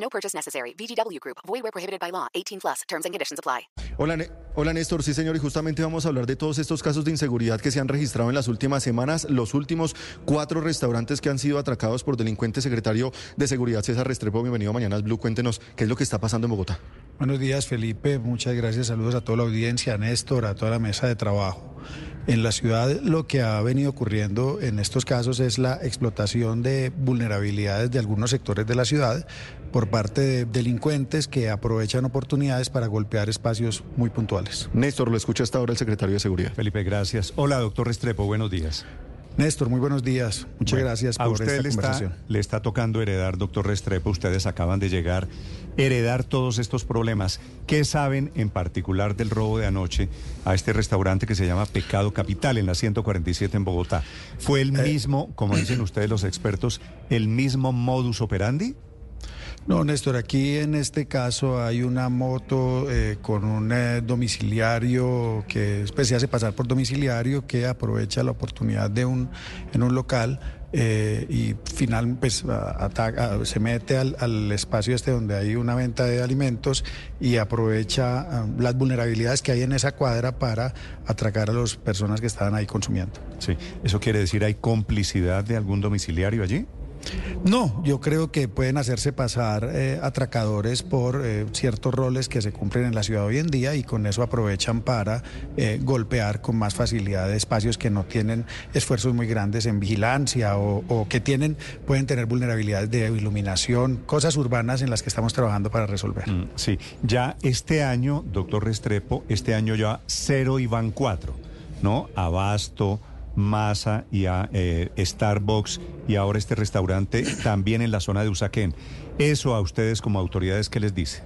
No purchase necessary. VGW Group. Void where prohibited by law. 18 plus. Terms and conditions apply. Hola, Hola Néstor, sí señor, y justamente vamos a hablar de todos estos casos de inseguridad que se han registrado en las últimas semanas, los últimos cuatro restaurantes que han sido atracados por delincuentes. Secretario de Seguridad César Restrepo, bienvenido a Mañanas Blue, cuéntenos qué es lo que está pasando en Bogotá. Buenos días, Felipe. Muchas gracias. Saludos a toda la audiencia, a Néstor, a toda la mesa de trabajo. En la ciudad lo que ha venido ocurriendo en estos casos es la explotación de vulnerabilidades de algunos sectores de la ciudad por parte de delincuentes que aprovechan oportunidades para golpear espacios muy puntuales. Néstor, lo escucha hasta ahora el secretario de Seguridad. Felipe, gracias. Hola, doctor Restrepo, buenos días. Néstor, muy buenos días. Muchas Bueno, gracias a por usted esta le conversación. está, le está tocando heredar, doctor Restrepo, ustedes acaban de llegar, heredar todos estos problemas. ¿Qué saben en particular del robo de anoche a este restaurante que se llama Pecado Capital en la 147 en Bogotá? ¿Fue Eh, el mismo, como dicen ustedes los expertos, el mismo modus operandi? No, Néstor, aquí en este caso hay una moto eh, con un eh, domiciliario que pues, se hace pasar por domiciliario que aprovecha la oportunidad de un en un local eh, y final pues se mete al, espacio este donde hay una venta de alimentos y aprovecha ah, las vulnerabilidades que hay en esa cuadra para atracar a las personas que estaban ahí consumiendo. Sí. ¿Eso quiere decir hay complicidad de algún domiciliario allí? No, yo creo que pueden hacerse pasar eh, atracadores por eh, ciertos roles que se cumplen en la ciudad hoy en día y con eso aprovechan para eh, golpear con más facilidad espacios que no tienen esfuerzos muy grandes en vigilancia o, que tienen pueden tener vulnerabilidades de iluminación, cosas urbanas en las que estamos trabajando para resolver. Mm, Sí, ya este año, doctor Restrepo, este año ya cero y van cuatro, ¿no? Abasto, Masa y a, eh, Starbucks y ahora este restaurante también en la zona de Usaquén. Eso a ustedes como autoridades, ¿qué les dice?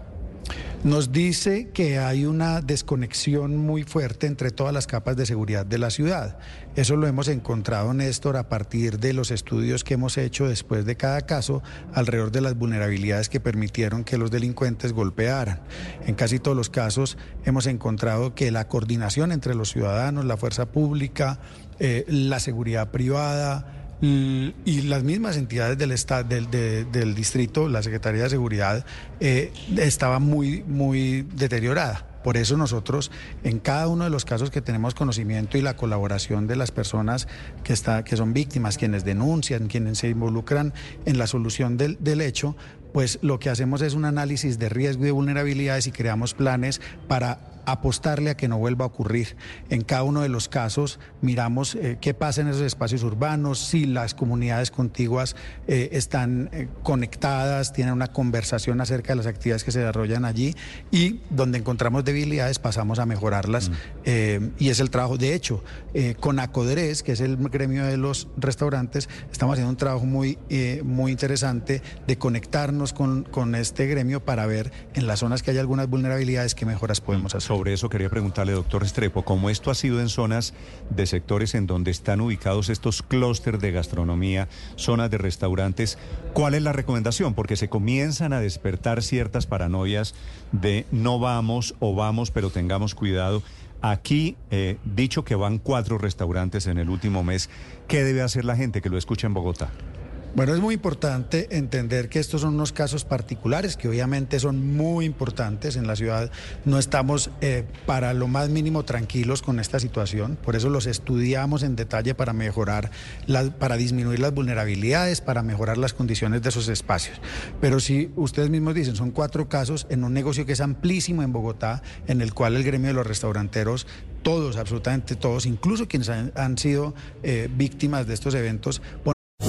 Nos dice que hay una desconexión muy fuerte entre todas las capas de seguridad de la ciudad. Eso lo hemos encontrado, Néstor, a partir de los estudios que hemos hecho después de cada caso alrededor de las vulnerabilidades que permitieron que los delincuentes golpearan. En casi todos los casos hemos encontrado que la coordinación entre los ciudadanos, la fuerza pública, eh, la seguridad privada, y las mismas entidades del, del, de- del distrito, la Secretaría de Seguridad, eh, estaba muy, muy deteriorada. Por eso nosotros, en cada uno de los casos que tenemos conocimiento y la colaboración de las personas que, está, que son víctimas, quienes denuncian, quienes se involucran en la solución del, del hecho, pues lo que hacemos es un análisis de riesgo y de vulnerabilidades y creamos planes para apostarle a que no vuelva a ocurrir. En cada uno de los casos miramos eh, qué pasa en esos espacios urbanos, si las comunidades contiguas eh, están eh, conectadas, tienen una conversación acerca de las actividades que se desarrollan allí y donde encontramos debilidades pasamos a mejorarlas eh, y es el trabajo. De hecho, con Acodres, que es el gremio de los restaurantes, estamos haciendo un trabajo muy, muy interesante de conectarnos con, con este gremio para ver en las zonas que hay algunas vulnerabilidades qué mejoras podemos hacer. Sobre eso quería preguntarle, doctor Restrepo, como esto ha sido en zonas de sectores en donde están ubicados estos clústeres de gastronomía, zonas de restaurantes, ¿cuál es la recomendación? Porque se comienzan a despertar ciertas paranoias de no vamos o vamos, pero tengamos cuidado. Aquí, eh, dicho que van cuatro restaurantes en el último mes, ¿qué debe hacer la gente que lo escucha en Bogotá? Bueno, es muy importante entender que estos son unos casos particulares que obviamente son muy importantes en la ciudad. No estamos eh, para lo más mínimo tranquilos con esta situación, por eso los estudiamos en detalle para mejorar, las- para disminuir las vulnerabilidades, para mejorar las condiciones de esos espacios. Pero si ustedes mismos dicen, son cuatro casos en un negocio que es amplísimo en Bogotá, en el cual el gremio de los restauranteros todos, absolutamente todos, incluso quienes han, sido eh, víctimas de estos eventos,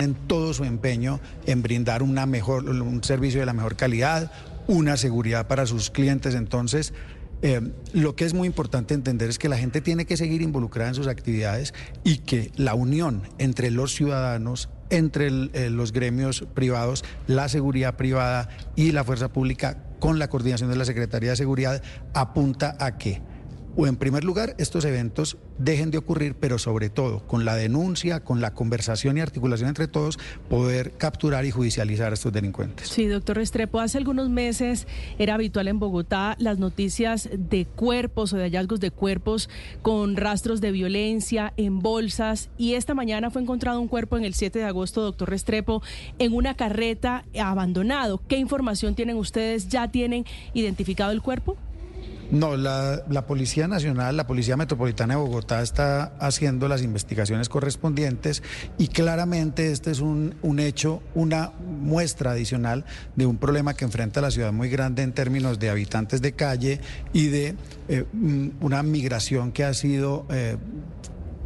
En todo su empeño en brindar una mejor, un servicio de la mejor calidad, una seguridad para sus clientes. Entonces, eh, lo que es muy importante entender es que la gente tiene que seguir involucrada en sus actividades y que la unión entre los ciudadanos, entre eh, los gremios privados, la seguridad privada y la fuerza pública, con la coordinación de la Secretaría de Seguridad, apunta a que o en primer lugar, estos eventos dejen de ocurrir, pero sobre todo con la denuncia, con la conversación y articulación entre todos, poder capturar y judicializar a estos delincuentes. Sí, doctor Restrepo, hace algunos meses era habitual en Bogotá las noticias de cuerpos o de hallazgos de cuerpos con rastros de violencia en bolsas y esta mañana fue encontrado un cuerpo en el 7 de agosto, doctor Restrepo, en una carreta abandonado. ¿Qué información tienen ustedes? ¿Ya tienen identificado el cuerpo? No, la, Policía Nacional, la Policía Metropolitana de Bogotá está haciendo las investigaciones correspondientes y claramente este es un, un, hecho, una muestra adicional de un problema que enfrenta la ciudad muy grande en términos de habitantes de calle y de eh, una migración que ha sido... Eh,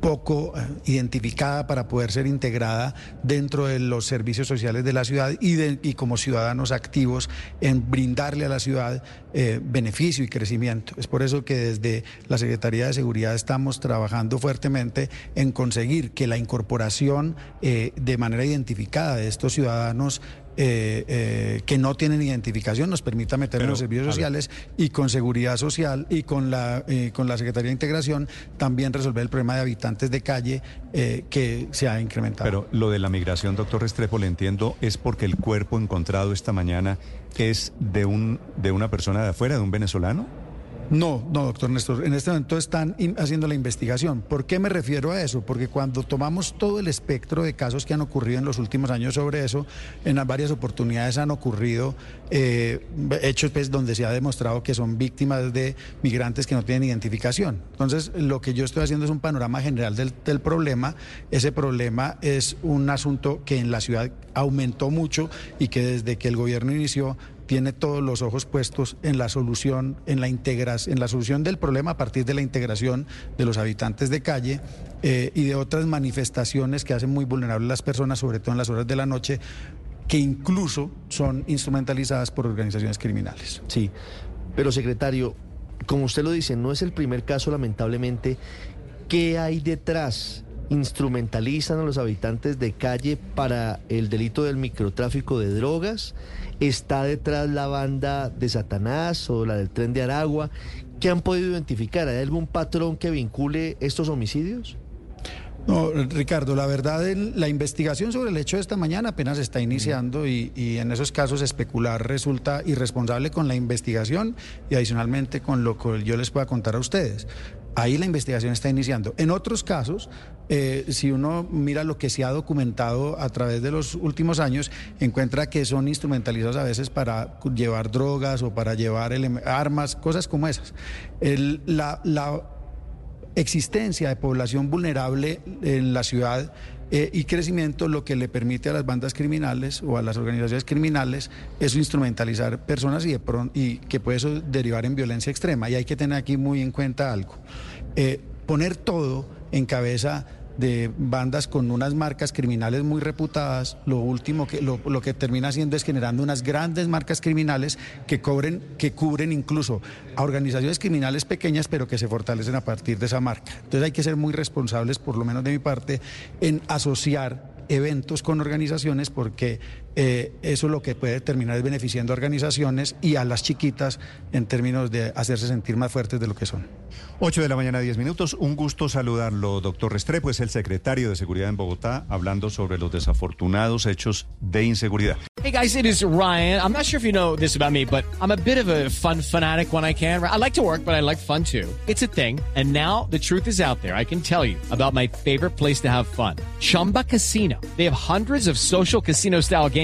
poco eh, identificada para poder ser integrada dentro de los servicios sociales de la ciudad y, como ciudadanos activos en brindarle a la ciudad eh, beneficio y crecimiento. Es por eso que desde la Secretaría de Seguridad estamos trabajando fuertemente en conseguir que la incorporación eh, de manera identificada de estos ciudadanos eh, eh, que no tienen identificación nos permita meter en los servicios sociales y con seguridad social y con la, eh, con la Secretaría de Integración también resolver el problema de habitantes de calle eh, que se ha incrementado. Pero lo de la migración, doctor Restrepo, le entiendo, es porque el cuerpo encontrado esta mañana es de, un, de una persona de afuera, de un venezolano. No, no, doctor Néstor. En este momento están haciendo la investigación. ¿Por qué me refiero a eso? Porque cuando tomamos todo el espectro de casos que han ocurrido en los últimos años sobre eso, en varias oportunidades han ocurrido eh, hechos pues, donde se ha demostrado que son víctimas de migrantes que no tienen identificación. Entonces, lo que yo estoy haciendo es un panorama general del, del problema. Ese problema es un asunto que en la ciudad aumentó mucho y que desde que el gobierno inició tiene todos los ojos puestos en la solución, en la integración, en la solución del problema a partir de la integración de los habitantes de calle eh, y de otras manifestaciones que hacen muy vulnerables las personas, sobre todo en las horas de la noche, que incluso son instrumentalizadas por organizaciones criminales. Sí, pero secretario, como usted lo dice, no es el primer caso, lamentablemente. ¿Qué hay detrás? Instrumentalizan a los habitantes de calle para el delito del microtráfico de drogas. Está detrás la banda de Satanás o la del tren de Aragua. ¿Qué han podido identificar? ¿Hay algún patrón que vincule estos homicidios? No, Ricardo, la verdad, la investigación sobre el hecho de esta mañana apenas está iniciando y, y, en esos casos especular resulta irresponsable con la investigación y adicionalmente con lo que yo les pueda contar a ustedes. Ahí la investigación está iniciando. En otros casos, eh, si uno mira lo que se ha documentado a través de los últimos años, encuentra que son instrumentalizados a veces para llevar drogas o para llevar armas, cosas como esas. La existencia de población vulnerable en la ciudad eh, y crecimiento lo que le permite a las bandas criminales o a las organizaciones criminales es instrumentalizar personas y, de y que puede eso derivar en violencia extrema. Y hay que tener aquí muy en cuenta algo. Eh, poner todo en cabeza de bandas con unas marcas criminales muy reputadas, lo último que lo, que termina haciendo es generando unas grandes marcas criminales que cobren, que cubren incluso a organizaciones criminales pequeñas, pero que se fortalecen a partir de esa marca. Entonces hay que ser muy responsables, por lo menos de mi parte, en asociar eventos con organizaciones porque eh, eso lo que puede terminar es beneficiando a organizaciones y a las chiquitas en términos de hacerse sentir más fuertes de lo que son. 8 de la mañana, 10 minutos. Un gusto saludarlo, doctor Restrepo, es el secretario de Seguridad en Bogotá, hablando sobre los desafortunados hechos de inseguridad. Hey guys, it is Ryan. I'm not sure if you know this about me, but I'm a bit of a fun fanatic when I can. I like to work, but I like fun too. It's a thing. And now the truth is out there. I can tell you about my favorite place to have fun. Chumba Casino. They have hundreds of social casino style games